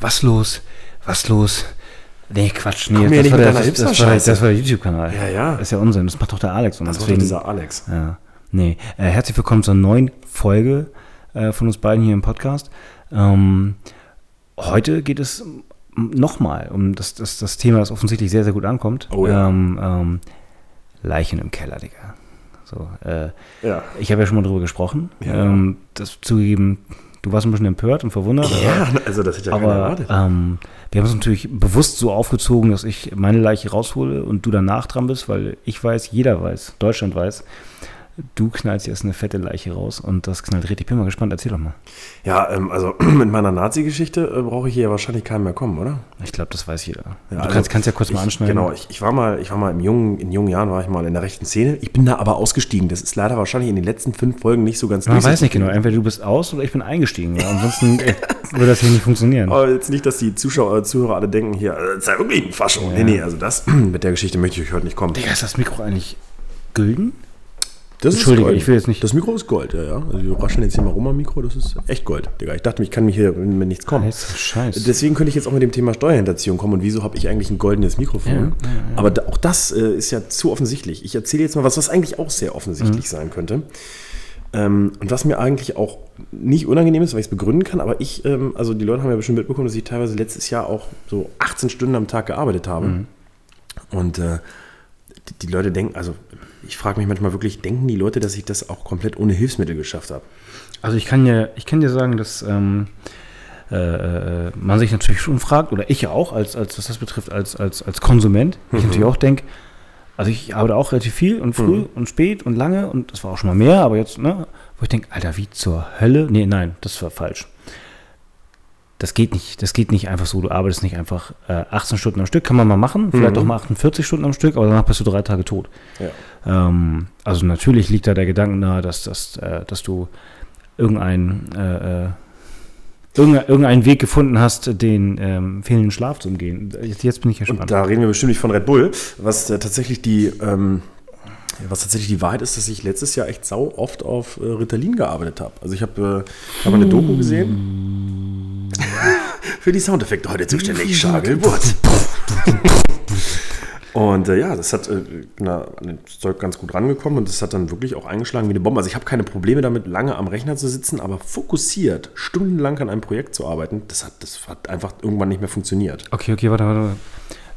was los? Was los? Nee, Quatsch, nee, das, nicht war der, deiner das, das, war, das war der YouTube-Kanal. Ja, ja. Das ist ja Unsinn, das macht doch der Alex. Und Das deswegen, dieser Alex. ja, nee, äh, herzlich willkommen zur neuen Folge äh, von uns beiden hier im Podcast. Ähm, heute geht es nochmal um das, das, das Thema, das offensichtlich sehr, sehr gut ankommt. Oh ja. ähm, ähm, Leichen im Keller, Digga. So, äh, Ja. ich habe ja schon mal drüber gesprochen. Ja. Ähm, das zugegeben, du warst ein bisschen empört und verwundert. Ja, also das hätte ja keiner Aber erwartet. ähm, wir haben es natürlich bewusst so aufgezogen, dass ich meine Leiche raushole und du danach dran bist, weil ich weiß, jeder weiß, Deutschland weiß, du knallst jetzt eine fette Leiche raus und das knallt richtig. Bin mal gespannt, erzähl doch mal. Ja, ähm, also mit meiner Nazi-Geschichte äh, brauche ich hier ja wahrscheinlich keinen mehr kommen, oder? Ich glaube, das weiß jeder. Ja, du also kannst, kannst ja kurz mal ich, anschneiden. Genau, ich, ich war mal, ich war mal im jungen, in jungen Jahren war ich mal in der rechten Szene. Ich bin da aber ausgestiegen. Das ist leider wahrscheinlich in den letzten fünf Folgen nicht so ganz Man weiß nicht genau, entweder du bist aus oder ich bin eingestiegen. Ja. Ansonsten äh, würde das hier nicht funktionieren. Aber jetzt nicht, dass die Zuschauer, Zuhörer alle denken, hier, äh, das ist ja wirklich ein Fascho. Nee, nee, also das, mit der Geschichte möchte ich euch heute nicht kommen. Digga, ist das Mikro eigentlich gülden? Das Entschuldige, ich will jetzt nicht- Das Mikro ist Gold, ja, ja. Also wir raschen jetzt hier mal rum am Mikro, das ist echt Gold, Digga. Ich dachte, ich kann mir hier mit nichts kommen. Heißt Scheiß. Deswegen könnte ich jetzt auch mit dem Thema Steuerhinterziehung kommen und wieso habe ich eigentlich ein goldenes Mikrofon? Ja, ja, ja. Aber da, auch das äh, ist ja zu offensichtlich. Ich erzähle jetzt mal was, was eigentlich auch sehr offensichtlich Mhm. sein könnte. Ähm, und was mir eigentlich auch nicht unangenehm ist, weil ich es begründen kann, aber ich, ähm, also die Leute haben ja bestimmt mitbekommen, dass ich teilweise letztes Jahr auch so 18 Stunden am Tag gearbeitet habe. Mhm. Und äh, die, Leute denken, also ich frage mich manchmal wirklich, denken die Leute, dass ich das auch komplett ohne Hilfsmittel geschafft habe? Also ich kann ja, ich kann dir sagen, dass ähm, äh, äh, man sich natürlich schon fragt, oder ich ja auch, als, als was das betrifft, als, als, als Konsument, ich natürlich auch denke, also ich arbeite auch relativ viel und früh und spät und lange und das war auch schon mal mehr, aber jetzt, ne, wo ich denke, Alter, wie zur Hölle? Nee, nein, das war falsch. Das geht nicht, das geht nicht einfach so, du arbeitest nicht einfach äh, 18 Stunden am Stück, kann man mal machen, vielleicht auch mal 48 Stunden am Stück, aber danach bist du drei Tage tot. Ja. Ähm, also natürlich liegt da der Gedanke nahe, dass, dass, äh, dass du irgendein, äh, äh, irgendein, irgendeinen Weg gefunden hast, den ähm, fehlenden Schlaf zu umgehen. Jetzt, jetzt bin ich Und gespannt. da reden wir bestimmt nicht von Red Bull, was äh, tatsächlich die, ähm, was tatsächlich die Wahrheit ist, dass ich letztes Jahr echt sau oft auf äh, Ritalin gearbeitet habe. Also ich habe äh, hab eine Doku gesehen. Für die Soundeffekte heute zuständig, Schagelburt. Und äh, ja, das hat äh, na, an das Zeug ganz gut rangekommen und das hat dann wirklich auch eingeschlagen wie eine Bombe. Also ich habe keine Probleme damit, lange am Rechner zu sitzen, aber fokussiert, stundenlang an einem Projekt zu arbeiten, das hat, das hat einfach irgendwann nicht mehr funktioniert. Okay, okay, warte, warte. warte.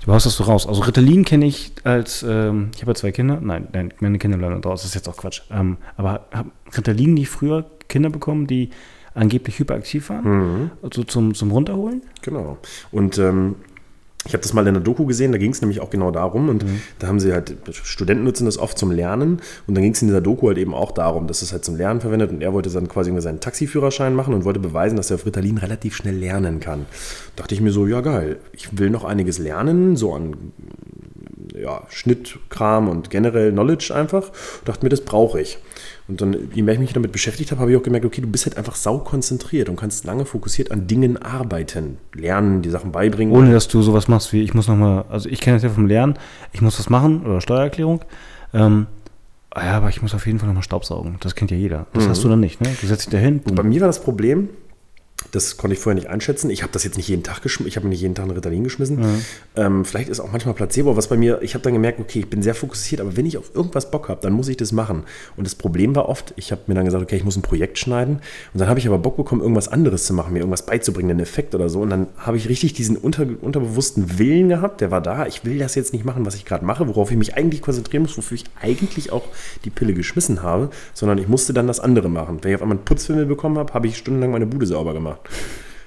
Du haust das so raus. Also Ritalin kenne ich als, ähm, ich habe ja zwei Kinder. Nein, nein, meine Kinder bleiben da draußen. Das ist jetzt auch Quatsch. Ähm, aber haben Ritalin nicht früher Kinder bekommen, die angeblich hyperaktiv waren? Also zum, zum Runterholen? Genau. Und ähm, ich habe das mal in der Doku gesehen, da ging es nämlich auch genau darum. Und da haben sie halt, Studenten nutzen das oft zum Lernen. Und dann ging es in dieser Doku halt eben auch darum, dass es halt zum Lernen verwendet. Und er wollte dann quasi seinen Taxiführerschein machen und wollte beweisen, dass er auf Ritalin relativ schnell lernen kann. dachte ich mir so, ja geil, ich will noch einiges lernen, so an ja, Schnittkram und generell Knowledge einfach. Dachte mir, das brauche ich. Und dann, je mehr ich mich damit beschäftigt habe, habe ich auch gemerkt, okay, du bist halt einfach sau konzentriert und kannst lange fokussiert an Dingen arbeiten, lernen, die Sachen beibringen. Ohne dass du sowas machst wie, ich muss nochmal, also ich kenne das ja vom Lernen, ich muss was machen oder Steuererklärung. Ähm, ja, aber ich muss auf jeden Fall nochmal Staubsaugen. Das kennt ja jeder. Das hast du dann nicht, ne? Du setzt dich da hin, boom. Bei mir war das Problem, das konnte ich vorher nicht einschätzen. Ich habe das jetzt nicht jeden Tag geschmissen, ich habe mir nicht jeden Tag ein Ritalin geschmissen. Ähm, vielleicht ist auch manchmal Placebo, was bei mir, ich habe dann gemerkt, okay, ich bin sehr fokussiert, aber wenn ich auf irgendwas Bock habe, dann muss ich das machen. Und das Problem war oft, ich habe mir dann gesagt, okay, ich muss ein Projekt schneiden. Und dann habe ich aber Bock bekommen, irgendwas anderes zu machen, mir irgendwas beizubringen, einen Effekt oder so. Und dann habe ich richtig diesen unter, unterbewussten Willen gehabt, der war da, ich will das jetzt nicht machen, was ich gerade mache, worauf ich mich eigentlich konzentrieren muss, wofür ich eigentlich auch die Pille geschmissen habe, sondern ich musste dann das andere machen. Wenn ich auf einmal einen Putzfimmel bekommen habe, habe ich stundenlang meine Bude sauber gemacht.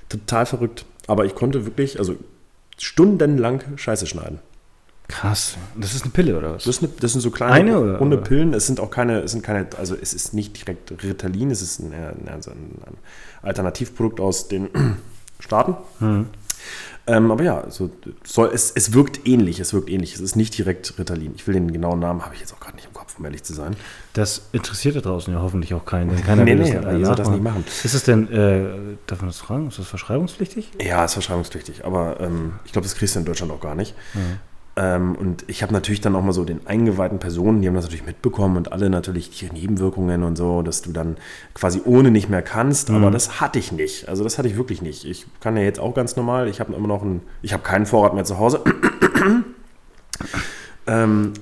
Total verrückt. Aber ich konnte wirklich, also stundenlang Scheiße schneiden. Krass. Das ist eine Pille oder was? Das, eine, das sind so kleine Eine oder- runde oder? Pillen. Es sind auch keine, es sind keine, also es ist nicht direkt Ritalin, es ist ein, ein, ein Alternativprodukt aus den Staaten. Hm. Ähm, aber ja, so soll, es, es wirkt ähnlich, es wirkt ähnlich. Es ist nicht direkt Ritalin. Ich will den genauen Namen, habe ich jetzt auch gerade nicht im Kopf, um ehrlich zu sein. Das interessiert da draußen ja hoffentlich auch keinen. denn Keiner Nee, will nee, das, ihr sollt das nicht machen. Ist es denn, äh, darf man das fragen, ist das verschreibungspflichtig? Ja, ist verschreibungspflichtig, aber ähm, ich glaube, das kriegst du in Deutschland auch gar nicht. Ähm, und ich habe natürlich dann auch mal so den eingeweihten Personen, die haben das natürlich mitbekommen und alle natürlich die Nebenwirkungen und so, dass du dann quasi ohne nicht mehr kannst, aber das hatte ich nicht. Also das hatte ich wirklich nicht. Ich kann ja jetzt auch ganz normal, ich habe immer noch einen, ich habe keinen Vorrat mehr zu Hause. ähm,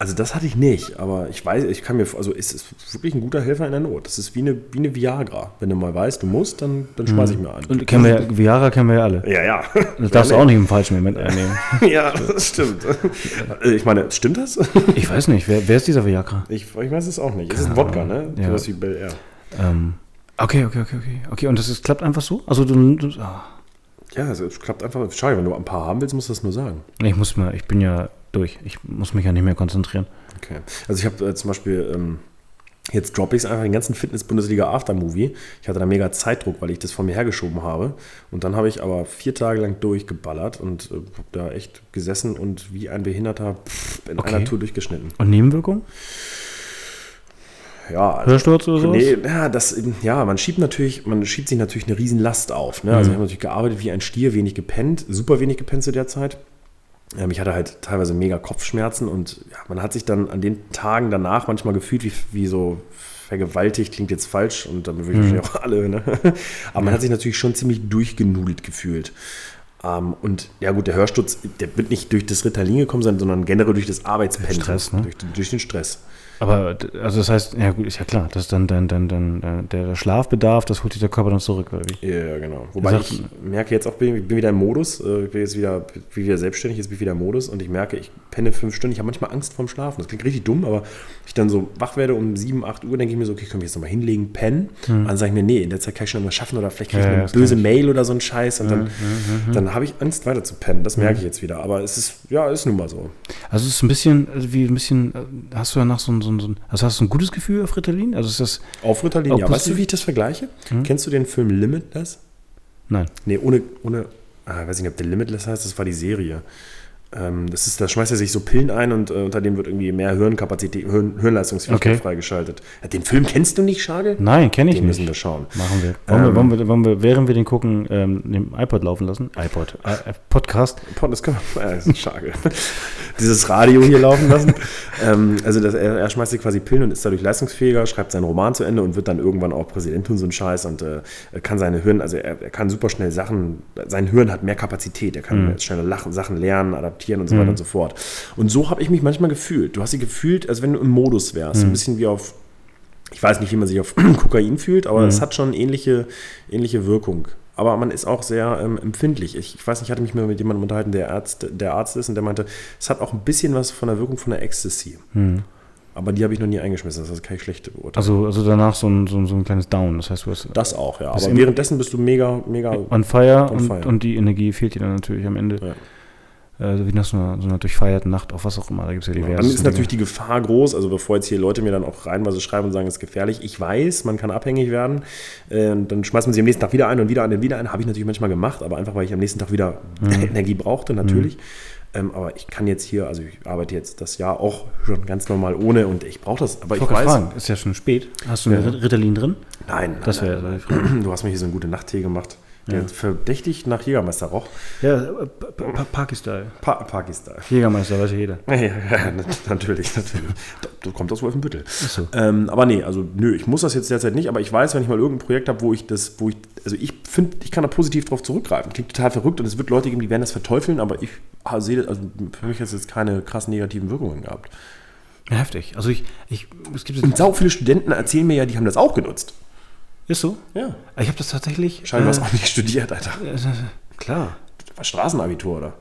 also das hatte ich nicht, aber ich weiß, ich kann mir, also es ist wirklich ein guter Helfer in der Not. Das ist wie eine, wie eine Viagra. Wenn du mal weißt, du musst, dann, dann schmeiß ich mir an. Und kennen wir, ja- Viagra kennen wir ja alle. ja, ja. Das darfst du auch nicht im falschen Moment einnehmen. Ja, das stimmt. Äh, Ich meine, stimmt das? Ich weiß nicht, wer, wer ist dieser Viagra? Ich, ich weiß es auch nicht. Es ist ein Wodka, ne? Ja. Sowas wie Bel Air. Ähm, okay, okay, okay, okay. Okay, und das ist, klappt einfach so? Also du, du ah. Ja, also es klappt einfach. Schau, wenn du ein paar haben willst, musst du das nur sagen. ich muss mal, ich bin ja durch. Ich muss mich ja nicht mehr konzentrieren. Okay. Also ich habe äh, zum Beispiel, ähm, jetzt droppe ich es einfach den ganzen Fitness-Bundesliga Aftermovie. Ich hatte da mega Zeitdruck, weil ich das von mir hergeschoben habe. Und dann habe ich aber vier Tage lang durchgeballert und äh, habe da echt gesessen und wie ein Behinderter pff, in Okay. einer Tour durchgeschnitten. Und Nebenwirkungen? Ja, also, Hörsturz oder sowas? Nee, ja, das, ja, man schiebt natürlich, man schiebt sich natürlich eine riesen Last auf. Ne? Also ich habe natürlich gearbeitet wie ein Stier, wenig gepennt, super wenig gepennt zu der Zeit. Ähm, ich hatte halt teilweise mega Kopfschmerzen und ja, man hat sich dann an den Tagen danach manchmal gefühlt wie, wie so vergewaltigt, klingt jetzt falsch und damit würde ich wahrscheinlich auch alle, ne? Aber man hat sich natürlich schon ziemlich durchgenudelt gefühlt. Ähm, und ja gut, der Hörsturz, der wird nicht durch das Ritalin gekommen sein, sondern generell durch das Arbeitspensum. Ne? durch, durch den Stress. Aber, also das heißt, ja gut, ist ja klar, das ist dann, dann, dann, dann äh, der, Schlafbedarf, das holt sich der Körper dann zurück, oder wie? Ja, genau. Wobei sagt- ich merke jetzt auch, bin, ich bin wieder im Modus, äh, ich bin jetzt wieder, bin wieder selbstständig, jetzt bin ich wieder im Modus und ich merke, ich penne fünf Stunden. Ich habe manchmal Angst vorm Schlafen. Das klingt richtig dumm, aber ich dann so wach werde um sieben, acht Uhr, denke ich mir so, okay, können wir jetzt nochmal hinlegen, pennen? Dann sage ich mir, nee, in der Zeit kann ich schon irgendwas schaffen oder vielleicht kriege ich Ja, ja, eine das böse Mail oder so einen Scheiß und dann, dann habe ich Angst weiter zu pennen. Das merke ich jetzt wieder. Aber es ist, ja, ist nun mal so. Also es ist ein bisschen, also wie ein bisschen, äh, hast du so ein, so ein, so ein also hast du ein gutes Gefühl auf Ritalin? Also ist das, Auf Ritalin, ja. Weißt du, wie ich das vergleiche? Kennst du den Film Limitless? nein. Nee, ohne, ohne, ah, weiß nicht, ob der Limitless heißt, das war die Serie. Ähm, das ist, da schmeißt er sich so Pillen ein und äh, unter dem wird irgendwie mehr Hirnkapazität, Hirn, Hirnleistungsfähigkeit Okay. freigeschaltet. Den Film kennst du nicht, Schagel? Nein, kenne ich Den müssen nicht. wir schauen. Machen wir. Wollen, wir, Ähm, wollen, wir, wollen wir, während wir den gucken, ähm, den iPod laufen lassen? iPod, äh, äh, Podcast. Pod- Das können wir, ist ein Schagel. Dieses Radio hier laufen lassen. ähm, also das, er, er schmeißt sich quasi Pillen und ist dadurch leistungsfähiger, schreibt seinen Roman zu Ende und wird dann irgendwann auch Präsident und so ein Scheiß und äh, kann seine Hirn, also er, er kann super schnell Sachen, sein Hirn hat mehr Kapazität, er kann schneller lachen, Sachen lernen, adaptieren und so weiter und so fort. Und so habe ich mich manchmal gefühlt. Du hast dich gefühlt, als wenn du im Modus wärst, ein bisschen wie auf ich weiß nicht, wie man sich auf Kokain fühlt, aber es hat schon ähnliche, ähnliche Wirkung. Aber man ist auch sehr ähm, empfindlich. Ich, ich weiß nicht, ich hatte mich mal mit jemandem unterhalten, der Arzt, der Arzt ist und der meinte, es hat auch ein bisschen was von der Wirkung von der Ecstasy. Aber die habe ich noch nie eingeschmissen, das kann ich schlecht beurteilen. Also, also danach so ein, so, ein, so ein kleines Down. Das heißt, du hast das auch, ja. Aber währenddessen bist du mega, mega. on fire, On und, fire. und die Energie fehlt dir dann natürlich am Ende. Ja. Äh, so wie nach so einer, so einer durchfeierten Nacht, auf was auch immer. Da gibt es ja diverse. Dann ist natürlich die Gefahr groß, also bevor jetzt hier Leute mir dann auch reinweise schreiben und sagen, es ist gefährlich. Ich weiß, man kann abhängig werden. Äh, und dann schmeißt man sie am nächsten Tag wieder ein und wieder ein und wieder ein. Habe ich natürlich manchmal gemacht, aber einfach, weil ich am nächsten Tag wieder Mhm. Energie brauchte, natürlich. Ähm, aber ich kann jetzt hier, also ich arbeite jetzt das Jahr auch schon ganz normal ohne und ich brauche das. Aber Ich ich, weiß. fragen, ist ja schon spät. Hast du eine Ja. Ritalin drin? Nein, Das nein, wäre Frage. nein. Du hast mir hier so einen gute Nachttee gemacht. Der verdächtig nach Jägermeister roch. Ja, Pa- Pa- Pakistan. Pa Pakistan. Jägermeister, weiß ja jeder. Ja, ja, ja, nat- natürlich, natürlich. Du kommt aus Wolfenbüttel. so. Ähm, aber nee, also nö, ich muss das jetzt derzeit nicht, aber ich weiß, wenn ich mal irgendein Projekt habe, wo ich das, wo ich, also ich finde, ich kann da positiv drauf zurückgreifen. Klingt total verrückt und es wird Leute geben, die werden das verteufeln, aber ich ah, sehe, das- also für mich hat es jetzt keine krass negativen Wirkungen gehabt. Ja, heftig. Also ich, ich es gibt Und sau viele Studenten erzählen mir ja, die haben das auch genutzt. Ist so. Ja. Ich habe das tatsächlich. Scheinbar äh, auch nicht studiert, Alter. äh, klar. Das war Straßenabitur, oder?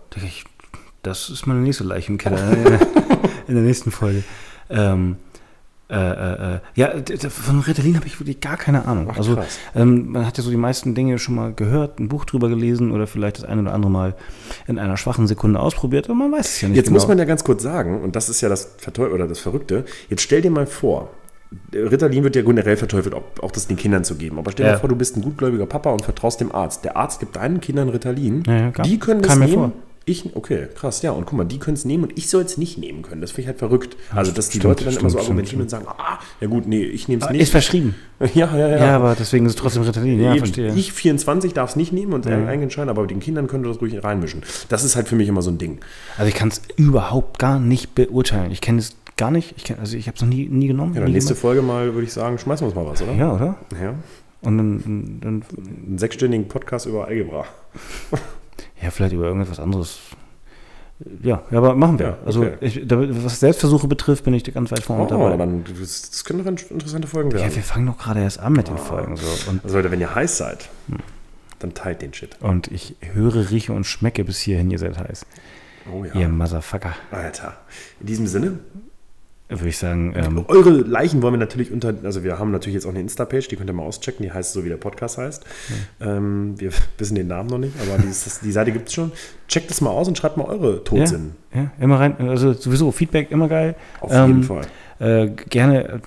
Das ist meine nächste Leiche im Keller in der nächsten Folge. Ähm, äh, äh, äh, ja, von Ritalin habe ich wirklich gar keine Ahnung. Ach, also ähm, man hat ja so die meisten Dinge schon mal gehört, ein Buch drüber gelesen oder vielleicht das eine oder andere Mal in einer schwachen Sekunde ausprobiert, aber man weiß es ja nicht Jetzt genau. muss man ja ganz kurz sagen, und das ist ja das Verteu oder das Verrückte, jetzt stell dir mal vor, Ritalin wird ja generell verteufelt, auch, auch das den Kindern zu geben. Aber stell dir Ja. vor, du bist ein gutgläubiger Papa und vertraust dem Arzt. Der Arzt gibt deinen Kindern Ritalin. Ja, die können das nehmen. vor. Ich, okay, krass, ja. Und guck mal, die können es nehmen und ich soll es nicht nehmen können. Das finde ich halt verrückt. Also, dass die stimmt, Leute dann immer so stimmt, argumentieren stimmt, und sagen, ah, ja gut, nee, ich nehme es nicht. Ist verschrieben. ja, ja, ja. Ja, aber deswegen ist es trotzdem Ritalin. Ja, Eben. verstehe. Ich 24 darf es nicht nehmen und Ja. eingeschalten, aber den Kindern könnt ihr das ruhig reinmischen. Das ist halt für mich immer so ein Ding. Also ich kann es überhaupt gar nicht beurteilen. Ich kenne es gar nicht. Ich kenn, also ich habe es noch nie, nie genommen. Ja, dann nie nächste gemacht. Folge mal, würde ich sagen, schmeißen wir uns mal was, oder? Ja, oder? ja. Und dann, dann, Einen sechsstündigen Podcast über Algebra. ja, vielleicht über irgendetwas anderes. Ja, ja aber machen wir. Ja, Also okay. ich, da, was Selbstversuche betrifft, bin ich ganz weit vorne Oh, dabei. dann, das, das können doch interessante Folgen ja, werden. wir fangen doch gerade erst an mit den Folgen. So. Und, Also Leute, wenn ihr heiß seid, dann teilt den Shit. und ich höre, rieche und schmecke bis hierhin, ihr seid heiß. Oh ja. Ihr Motherfucker. Alter. In diesem Sinne, Würde ich sagen, ähm, eure Leichen wollen wir natürlich unter, also wir haben natürlich jetzt auch eine Insta-Page, die könnt ihr mal auschecken, die heißt so, wie der Podcast heißt. Ähm, wir wissen den Namen noch nicht, aber dieses, das, die Seite gibt es schon. Checkt es mal aus und schreibt mal eure ja, Todsinn. ja, immer rein. Also sowieso, Feedback immer geil. Auf jeden Ähm, Fall. Äh, gerne,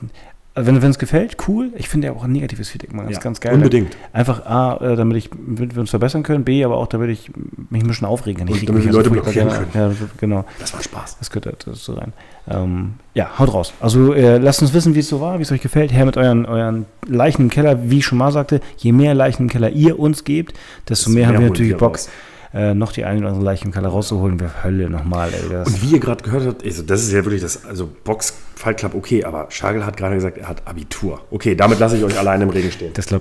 wenn es gefällt, cool. Ich finde ja auch ein negatives Feedback mal ganz, Ja, ganz geil. unbedingt. Einfach A, äh, damit, ich, damit wir uns verbessern können. B, aber auch damit ich mich ein bisschen aufregen kann. Ich damit die Leute blockieren gerne- Ja, genau. Das macht Spaß. Das gehört dazu rein. Ähm, ja, haut raus. Also äh, lasst uns wissen, wie es so war, wie es euch gefällt. Her mit euren, euren Leichen im Keller. Wie ich schon mal sagte, je mehr Leichen im Keller ihr uns gebt, desto mehr, haben wir natürlich Bock, raus. Äh, noch die eine oder andere Leiche im Keller rauszuholen. Wir Hölle nochmal, ey. Und wie ihr gerade gehört habt, also das ist ja wirklich das, also Box Fight Club, okay, aber Schagel hat gerade gesagt, er hat Abitur. Okay, damit lasse ich euch alleine im Regen stehen. das glaubt